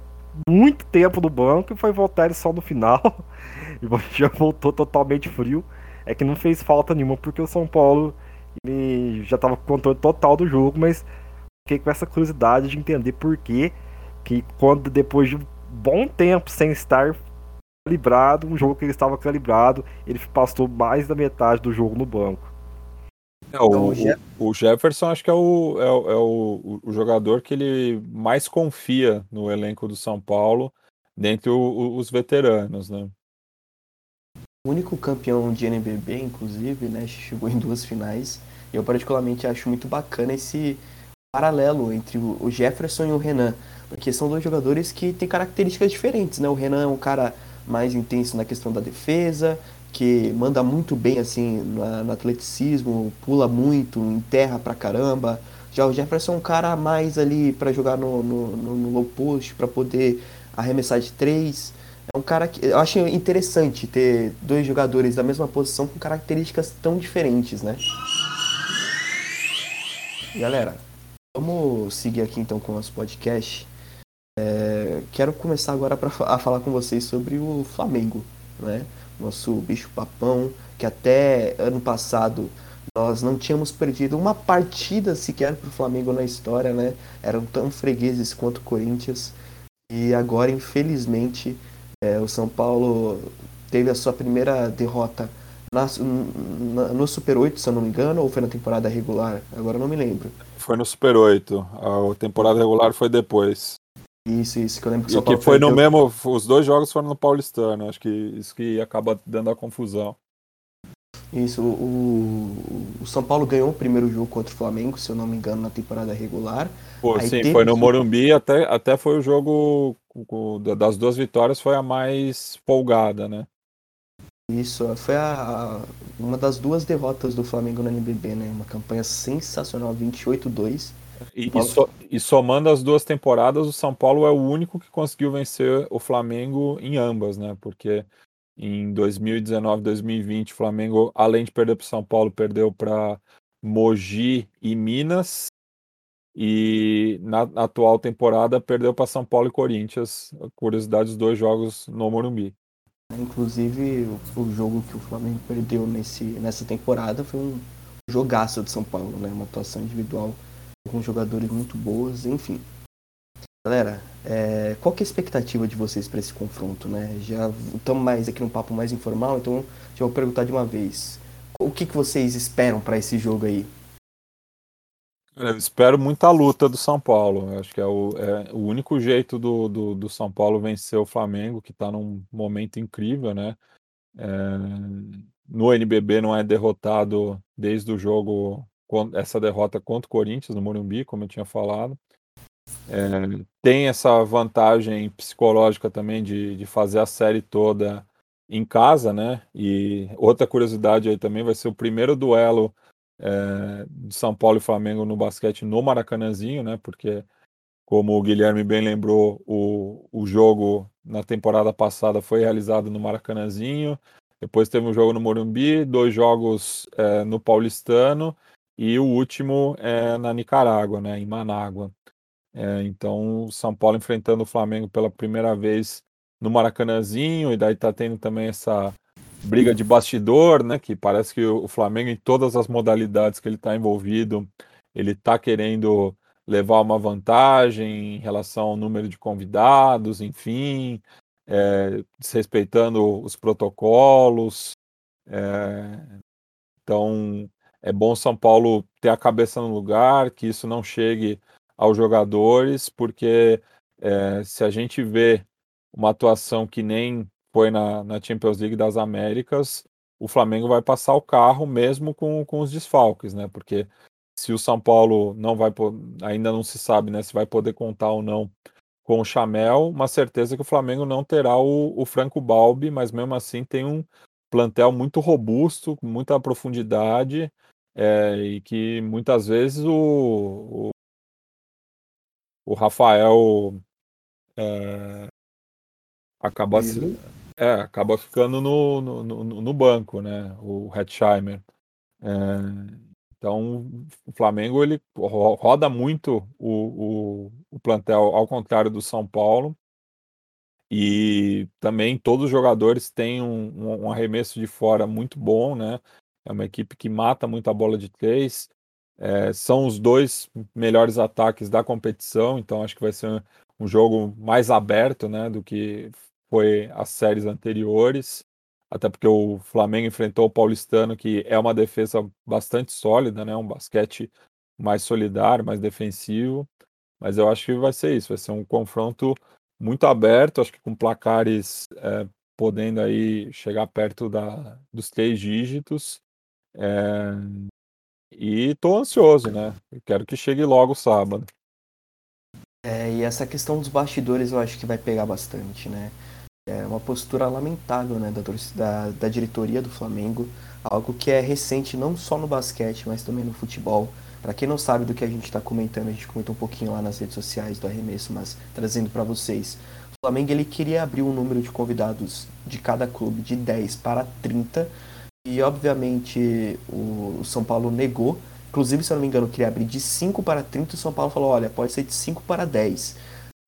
muito tempo no banco e foi voltar ele só no final. e já voltou totalmente frio. É que não fez falta nenhuma porque o São Paulo já estava com controle total do jogo, mas fiquei com essa curiosidade de entender por que que quando depois de um bom tempo sem estar calibrado, um jogo que ele estava calibrado, ele passou mais da metade do jogo no banco. É, o, então, o, o, Jefferson acho que é, o, é, o, é o, o, jogador que ele mais confia no elenco do São Paulo, dentre os veteranos, né? O único campeão de NBB, inclusive, né, chegou em duas finais. Eu particularmente acho muito bacana esse paralelo entre o Jefferson e o Renan, porque são dois jogadores que têm características diferentes, né? O Renan é um cara mais intenso na questão da defesa, que manda muito bem assim no, no atleticismo, pula muito, enterra pra caramba. Já o Jefferson é um cara mais ali para jogar no, no, no, low post, para poder arremessar de três. É um cara que eu acho interessante ter dois jogadores da mesma posição com características tão diferentes, né? Galera, vamos seguir aqui então com o nosso podcast. É, quero começar agora pra, a falar com vocês sobre o Flamengo, né? Nosso bicho papão, que até ano passado nós não tínhamos perdido uma partida sequer para o Flamengo na história, né? Eram tão fregueses quanto o Corinthians. E agora, infelizmente, é, o São Paulo teve a sua primeira derrota na, na, no Super 8, se eu não me engano, ou foi na temporada regular? Agora não me lembro. Foi no Super 8. A temporada regular foi depois. Isso, isso, que eu lembro que, e que foi no mesmo. Os dois jogos foram no Paulistano, acho que isso que acaba dando a confusão. Isso, o, o São Paulo ganhou o primeiro jogo contra o Flamengo, se eu não me engano, na temporada regular. Pô, sim, foi no Morumbi, até, até foi o jogo das duas vitórias, foi a mais folgada, né? Isso, foi a, a, uma das duas derrotas do Flamengo no NBB, né? Uma campanha sensacional, 28-2. E, e, so, e, somando as duas temporadas, o São Paulo é o único que conseguiu vencer o Flamengo em ambas, né? Porque em 2019, 2020, o Flamengo, além de perder para o São Paulo, perdeu para Mogi e Minas. E na, na atual temporada perdeu para São Paulo e Corinthians. Curiosidade, os dois jogos no Morumbi. Inclusive, o, o jogo que o Flamengo perdeu nesse, nessa temporada foi um jogaço de São Paulo, né? Uma atuação individual com jogadores muito boas, enfim. Galera, é, qual que é a expectativa de vocês para esse confronto, né? Já estamos mais aqui num papo mais informal, então já vou perguntar de uma vez. O que, que vocês esperam para esse jogo aí? Eu espero muita luta do São Paulo. Eu acho que é o, é o único jeito do, do, do, São Paulo vencer o Flamengo, que está num momento incrível, né? É, no NBB não é derrotado desde o jogo essa derrota contra o Corinthians no Morumbi, como eu tinha falado. É, tem essa vantagem psicológica também de, de fazer a série toda em casa, né? E outra curiosidade aí também vai ser o primeiro duelo é, de São Paulo e Flamengo no basquete no Maracanãzinho, né? Porque, como o Guilherme bem lembrou, o, o jogo na temporada passada foi realizado no Maracanãzinho. Depois teve um jogo no Morumbi, dois jogos é, no Paulistano e o último é na Nicarágua, né, em Manágua. É, então, São Paulo enfrentando o Flamengo pela primeira vez no Maracanãzinho, e daí tá tendo também essa briga de bastidor, né, que parece que o Flamengo, em todas as modalidades que ele está envolvido, ele está querendo levar uma vantagem em relação ao número de convidados, enfim, é, desrespeitando os protocolos. É, então, é bom São Paulo ter a cabeça no lugar, que isso não chegue aos jogadores, porque é, se a gente vê uma atuação que nem foi na, na, Champions League das Américas, o Flamengo vai passar o carro mesmo com, com os desfalques, né? Porque se o São Paulo não vai ainda não se sabe, né, se vai poder contar ou não com o Chamel, uma certeza que o Flamengo não terá o, o Franco Balbi, mas mesmo assim tem um plantel muito robusto, com muita profundidade é, e que muitas vezes o, o, o Rafael é, acaba, é, acaba ficando no, no, no, no, banco, né? O Hetzheimer. É, então, o Flamengo ele roda muito o, o, o plantel, ao contrário do São Paulo. E também todos os jogadores têm um, um, arremesso de fora muito bom, né? É uma equipe que mata muito a bola de três. É, são os dois melhores ataques da competição, então acho que vai ser um jogo mais aberto né, do que foi as séries anteriores. Até porque o Flamengo enfrentou o Paulistano, que é uma defesa bastante sólida, né, um basquete mais solidário, mais defensivo. Mas eu acho que vai ser isso, vai ser um confronto muito aberto, acho que com placares é, podendo aí chegar perto da, dos três dígitos. É, E tô ansioso, né? quero que chegue logo sábado. É, e essa questão dos bastidores eu acho que vai pegar bastante, né? É uma postura lamentável né, da, da, da diretoria do Flamengo, algo que é recente não só no basquete, mas também no futebol. Para quem não sabe do que a gente está comentando, a gente comentou um pouquinho lá nas redes sociais do arremesso, mas trazendo para vocês. O Flamengo ele queria abrir um número de convidados de cada clube de 10 para 30 e obviamente o São Paulo negou. Inclusive, se eu não me engano, queria abrir de 5 para 30 e o São Paulo falou, olha, pode ser de 5 para 10.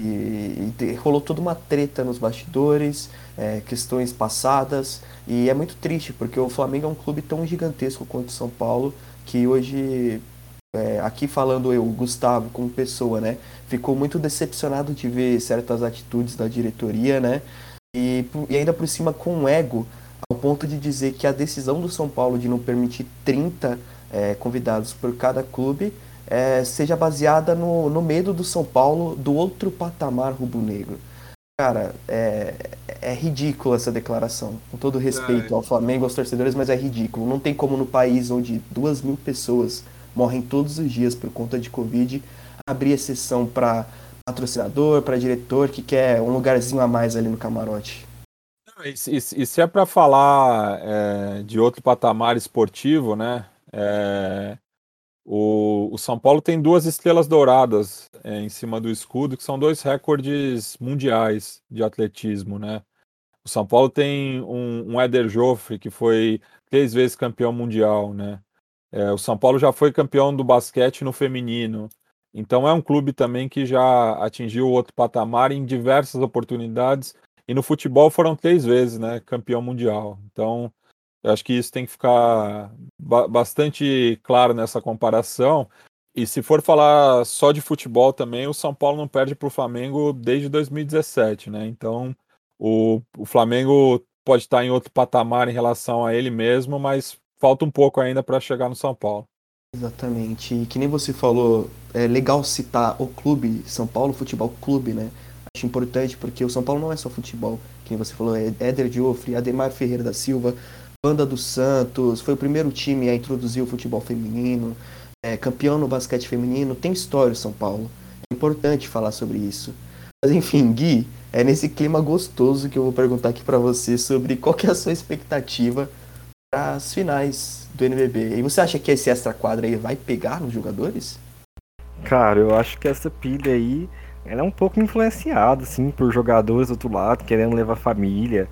E, e, rolou toda uma treta nos bastidores, é, questões passadas, e é muito triste, porque o Flamengo é um clube tão gigantesco quanto o São Paulo, que hoje, é, aqui falando eu, Gustavo, como pessoa, né, ficou muito decepcionado de ver certas atitudes da diretoria, né, e, e ainda por cima com ego, ao ponto de dizer que a decisão do São Paulo de não permitir 30 é, convidados por cada clube é, seja baseada no, no medo do São Paulo do outro patamar rubro-negro. Cara, é, é ridículo essa declaração. Com todo respeito ao Flamengo, aos torcedores, mas é ridículo. Não tem como no país onde duas mil pessoas morrem todos os dias por conta de Covid abrir exceção para patrocinador, para diretor que quer um lugarzinho a mais ali no camarote. E, e, e se é para falar é, de outro patamar esportivo, né? É, o, o, São Paulo tem duas estrelas douradas é, em cima do escudo, que são dois recordes mundiais de atletismo, né? O São Paulo tem um, um Éder Joffre, que foi três vezes campeão mundial, né? É, o São Paulo já foi campeão do basquete no feminino. Então é um clube também que já atingiu outro patamar em diversas oportunidades. E no futebol foram três vezes, né? Campeão mundial. Então eu acho que isso tem que ficar ba bastante claro nessa comparação. E se for falar só de futebol também, o São Paulo não perde para o Flamengo desde 2017, né? Então o, o Flamengo pode estar em outro patamar em relação a ele mesmo, mas falta um pouco ainda para chegar no São Paulo. Exatamente. E que nem você falou, é legal citar o clube, São Paulo Futebol Clube, né? Acho importante porque o São Paulo não é só futebol. Quem você falou é Éder Diofre, Ademar Ferreira da Silva, Banda do Santos, foi o primeiro time a introduzir o futebol feminino, é, campeão no basquete feminino, tem história o São Paulo. É importante falar sobre isso. Mas enfim, Gui, é nesse clima gostoso que eu vou perguntar aqui para você sobre qual que é a sua expectativa as finais do NBB. E você acha que esse extra quadra aí vai pegar nos jogadores? Cara, eu acho que essa pilha aí ela é um pouco influenciada, assim, por jogadores do outro lado, querendo levar família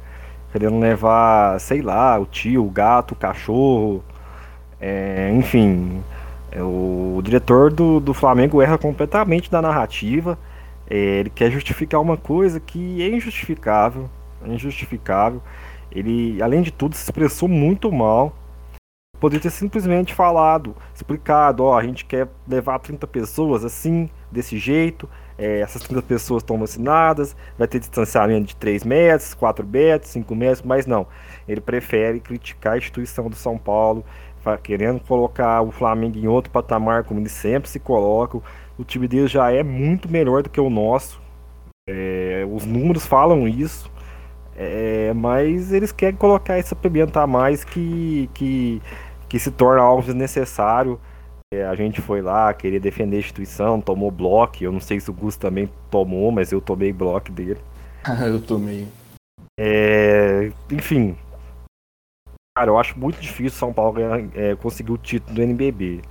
querendo levar, sei lá, o tio, o gato, o cachorro, é, enfim. É, o, o, diretor do, do Flamengo erra completamente da narrativa. É, ele quer justificar uma coisa que é injustificável. É injustificável. Ele, além de tudo, se expressou muito mal. Poderia ter simplesmente falado, explicado, ó, a gente quer levar 30 pessoas assim, desse jeito, é, essas 30 pessoas estão vacinadas, vai ter distanciamento de 3 metros, 4 metros, 5 metros, mas não. Ele prefere criticar a instituição do São Paulo, querendo colocar o Flamengo em outro patamar, como ele sempre se coloca. O time dele já é muito melhor do que o nosso. É, os números falam isso. É, mas eles querem colocar essa pimenta a mais que, que, que se torna algo desnecessário. É, a gente foi lá, queria defender a instituição, tomou bloco. Eu não sei se o Gus também tomou, mas eu tomei bloco dele. eu tomei. É, enfim. Cara, eu acho muito difícil São Paulo é, conseguir o título do NBB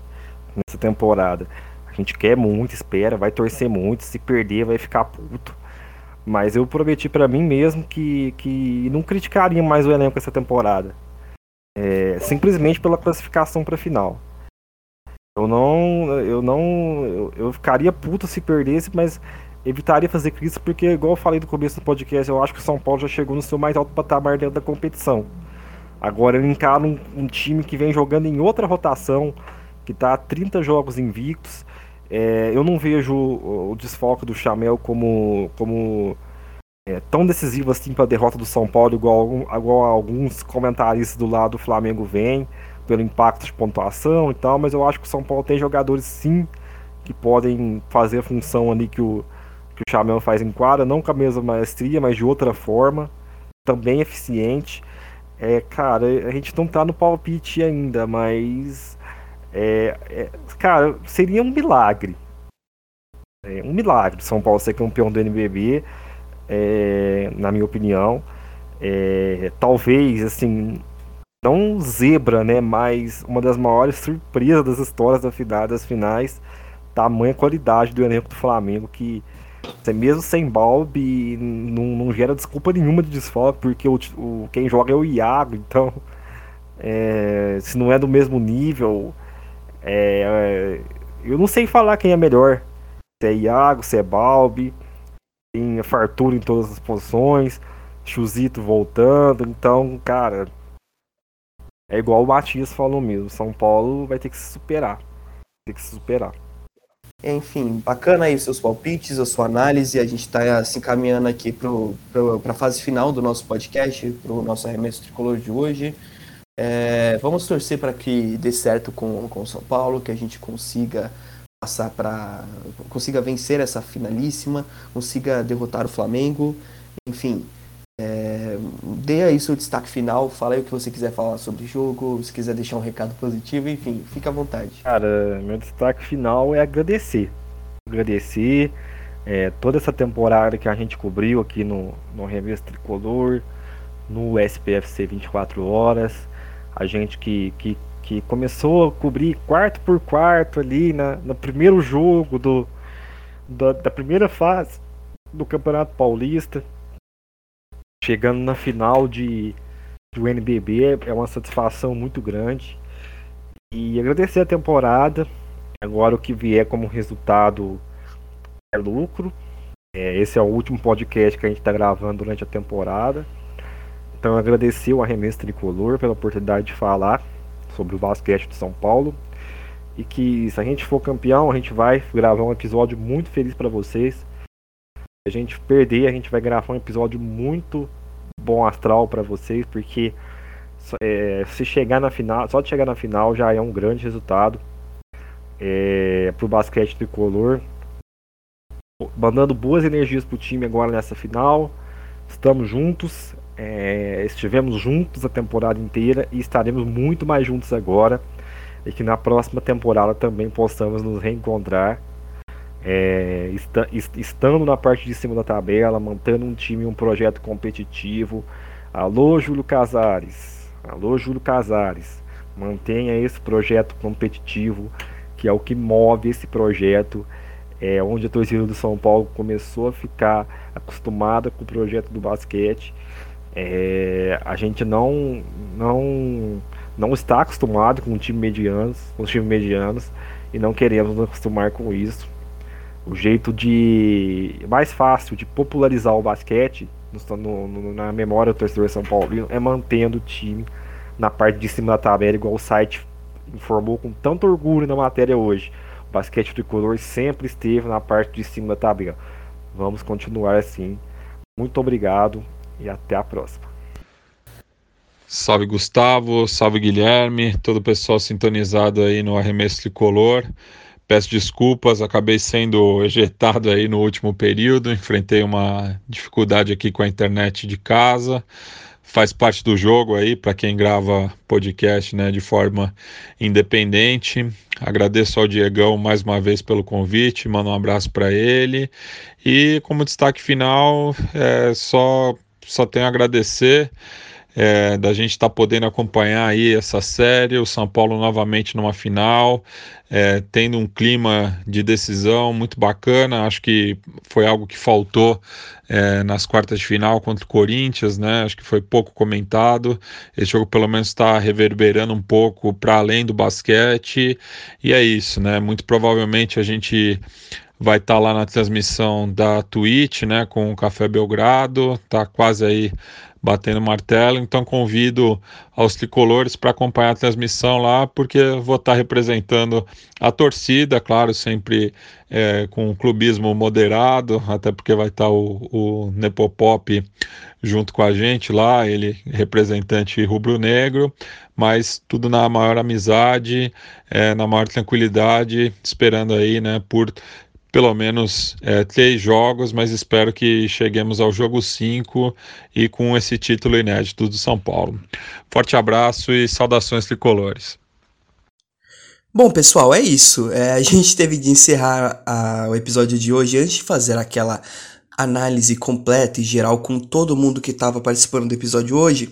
nessa temporada. A gente quer muito, espera, vai torcer muito. Se perder, vai ficar puto. Mas eu prometi para mim mesmo que, que não criticaria mais o elenco essa temporada. É, simplesmente pela classificação para final. Eu não. Eu não. Eu, eu, ficaria puto se perdesse, mas evitaria fazer crise, porque, igual eu falei no começo do podcast, eu acho que o São Paulo já chegou no seu mais alto patamar dentro da competição. Agora ele encara um, um time que vem jogando em outra rotação, que a 30 jogos invictos. É, eu não vejo o, desfoque do Chamel como, como é, tão decisivo assim para a derrota do São Paulo, igual, igual alguns comentaristas do lado do Flamengo veem pelo impacto de pontuação e tal, mas eu acho que o São Paulo tem jogadores sim que podem fazer a função ali que o, que o Chamel faz em quadra, não com a mesma maestria, mas de outra forma, também eficiente. É, cara, a gente não tá no palpite ainda, mas É, é, cara, seria um milagre. É, um milagre São Paulo ser campeão do NBB, é, na minha opinião. É, talvez, assim, não zebra, né? Mas uma das maiores surpresas das histórias da final, das finais, tamanha qualidade do elenco do Flamengo que mesmo sem Balbi não, não gera desculpa nenhuma de desfalque, porque o, o, quem joga é o Iago, então é, se não é do mesmo nível, é, é, eu não sei falar quem é melhor. Se é Iago, se é Balbi, tem fartura em todas as posições, Chuzito voltando, então, cara, é igual o Matias falou mesmo, São Paulo vai ter que se superar. Tem que se superar. Enfim, bacana aí os seus palpites, a sua análise. A gente está se encaminhando aqui para a fase final do nosso podcast, para o nosso arremesso tricolor de hoje. É, vamos torcer para que dê certo com o São Paulo, que a gente consiga passar para. consiga vencer essa finalíssima, consiga derrotar o Flamengo. Enfim, é, dê aí seu destaque final, fala aí o que você quiser falar sobre o jogo, se quiser deixar um recado positivo, enfim, fica à vontade. Cara, meu destaque final é agradecer. Agradecer é, toda essa temporada que a gente cobriu aqui no, no Revista Tricolor, no SPFC 24 Horas. A gente que, que, que começou a cobrir quarto por quarto ali na, no primeiro jogo do, da, da primeira fase do Campeonato Paulista chegando na final de do NBB é, uma satisfação muito grande. E agradecer a temporada. Agora o que vier como resultado é lucro. É, esse é o último podcast que a gente está gravando durante a temporada. Então agradecer o Arremesso Tricolor pela oportunidade de falar sobre o basquete de São Paulo. E que se a gente for campeão, a gente vai gravar um episódio muito feliz para vocês a gente perder, a gente vai gravar um episódio muito bom astral para vocês, porque é, se chegar na final, só de chegar na final já é um grande resultado é, pro basquete tricolor. Mandando boas energias pro time agora nessa final. Estamos juntos, é, estivemos juntos a temporada inteira e estaremos muito mais juntos agora. E que na próxima temporada também possamos nos reencontrar é, estando na parte de cima da tabela, mantendo um time, um projeto competitivo. Alô, Júlio Casares. Alô, Júlio Casares. Mantenha esse projeto competitivo, que é o que move esse projeto. É, onde a torcida do São Paulo começou a ficar acostumada com o projeto do basquete. É, a gente não, não, não está acostumado com um time medianos, com os times medianos, e não queremos nos acostumar com isso. O jeito de mais fácil de popularizar o basquete no, no, na memória do torcedor São Paulino é mantendo o time na parte de cima da tabela, igual o site informou com tanto orgulho na matéria hoje. O basquete tricolor sempre esteve na parte de cima da tabela. Vamos continuar assim. Muito obrigado e até a próxima. Salve Gustavo, salve Guilherme, todo o pessoal sintonizado aí no arremesso tricolor. Peço desculpas, acabei sendo ejetado aí no último período, enfrentei uma dificuldade aqui com a internet de casa. Faz parte do jogo aí para quem grava podcast, né, de forma independente. Agradeço ao Diegão mais uma vez pelo convite, mando um abraço para ele. E como destaque final, é, só só tenho a agradecer é, da gente estar tá podendo acompanhar aí essa série, o São Paulo novamente numa final, é, tendo um clima de decisão muito bacana. Acho que foi algo que faltou é, nas quartas de final contra o Corinthians, né? Acho que foi pouco comentado. Esse jogo pelo menos está reverberando um pouco para além do basquete e é isso, né? Muito provavelmente a gente vai estar tá lá na transmissão da Twitch, né, com o Café Belgrado, tá quase aí batendo martelo. Então convido aos tricolores para acompanhar a transmissão lá, porque vou estar representando a torcida, claro, sempre é, com um clubismo moderado, até porque vai estar o, o Nepopop junto com a gente lá, ele representante rubro-negro, mas tudo na maior amizade, é, na maior tranquilidade, esperando aí, né, por pelo menos é, três jogos, mas espero que cheguemos ao jogo 5 e com esse título inédito do São Paulo. Forte abraço e saudações tricolores. Bom, pessoal, é isso. É, a gente teve de encerrar a, o episódio de hoje antes de fazer aquela análise completa e geral com todo mundo que estava participando do episódio hoje,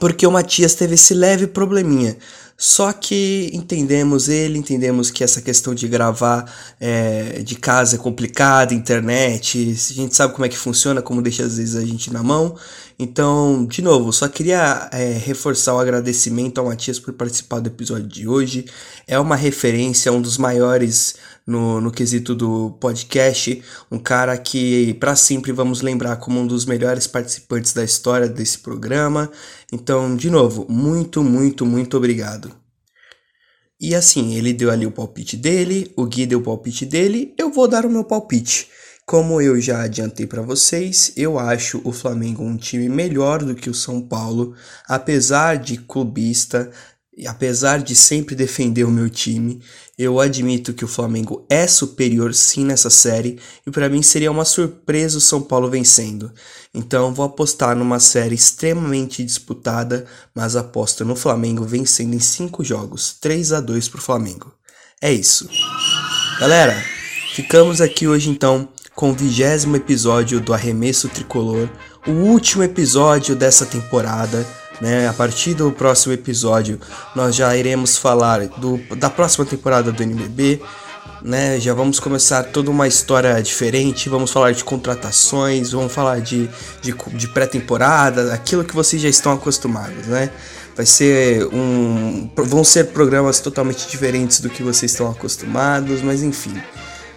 porque o Matias teve esse leve probleminha. Só que entendemos ele, entendemos que essa questão de gravar é, de casa é complicada, internet, a gente sabe como é que funciona, como deixa às vezes a gente na mão. Então, de novo, só queria é, reforçar o agradecimento ao Matias por participar do episódio de hoje. É uma referência, um dos maiores no, no quesito do podcast, um cara que para sempre vamos lembrar como um dos melhores participantes da história desse programa. Então, de novo, muito, muito, muito obrigado. E assim, ele deu ali o palpite dele, o Gui deu o palpite dele, eu vou dar o meu palpite. Como eu já adiantei para vocês, eu acho o Flamengo um time melhor do que o São Paulo, apesar de clubista, apesar de sempre defender o meu time, eu admito que o Flamengo é superior sim nessa série e para mim seria uma surpresa o São Paulo vencendo. Então vou apostar numa série extremamente disputada, mas aposto no Flamengo vencendo em 5 jogos, 3 a 2 para o Flamengo. É isso. Galera, ficamos aqui hoje então com o vigésimo episódio do Arremesso Tricolor, o último episódio dessa temporada. Né? A partir do próximo episódio, nós já iremos falar do, da próxima temporada do NBB. Né? Já vamos começar toda uma história diferente. Vamos falar de contratações, vamos falar de, de, de pré-temporada, aquilo que vocês já estão acostumados, né? Vai ser um. Vão ser programas totalmente diferentes do que vocês estão acostumados, mas enfim.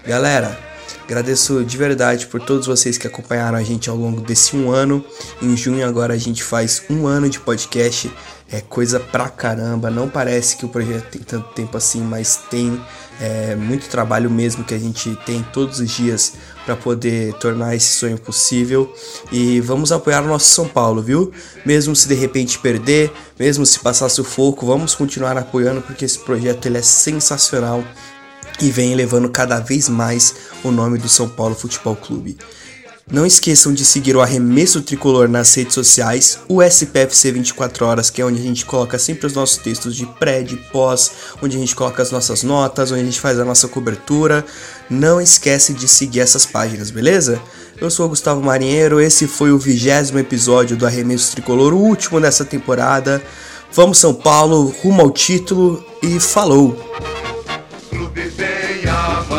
Galera, Agradeço de verdade por todos vocês que acompanharam a gente ao longo desse um ano. Em junho agora a gente faz um ano de podcast. É coisa pra caramba. Não parece que o projeto tem tanto tempo assim, mas tem é, muito trabalho mesmo que a gente tem todos os dias para poder tornar esse sonho possível. E vamos apoiar o nosso São Paulo, viu? Mesmo se de repente perder, mesmo se passar sufoco, vamos continuar apoiando porque esse projeto ele é sensacional e vem levando cada vez mais o nome do São Paulo Futebol Clube. Não esqueçam de seguir o Arremesso Tricolor nas redes sociais, o SPFC 24 Horas, que é onde a gente coloca sempre os nossos textos de pré, de pós, onde a gente coloca as nossas notas, onde a gente faz a nossa cobertura. Não esquece de seguir essas páginas, beleza? Eu sou o Gustavo Marinheiro, esse foi o vigésimo episódio do Arremesso Tricolor, o último dessa temporada. Vamos São Paulo, rumo ao título e falou! Japan.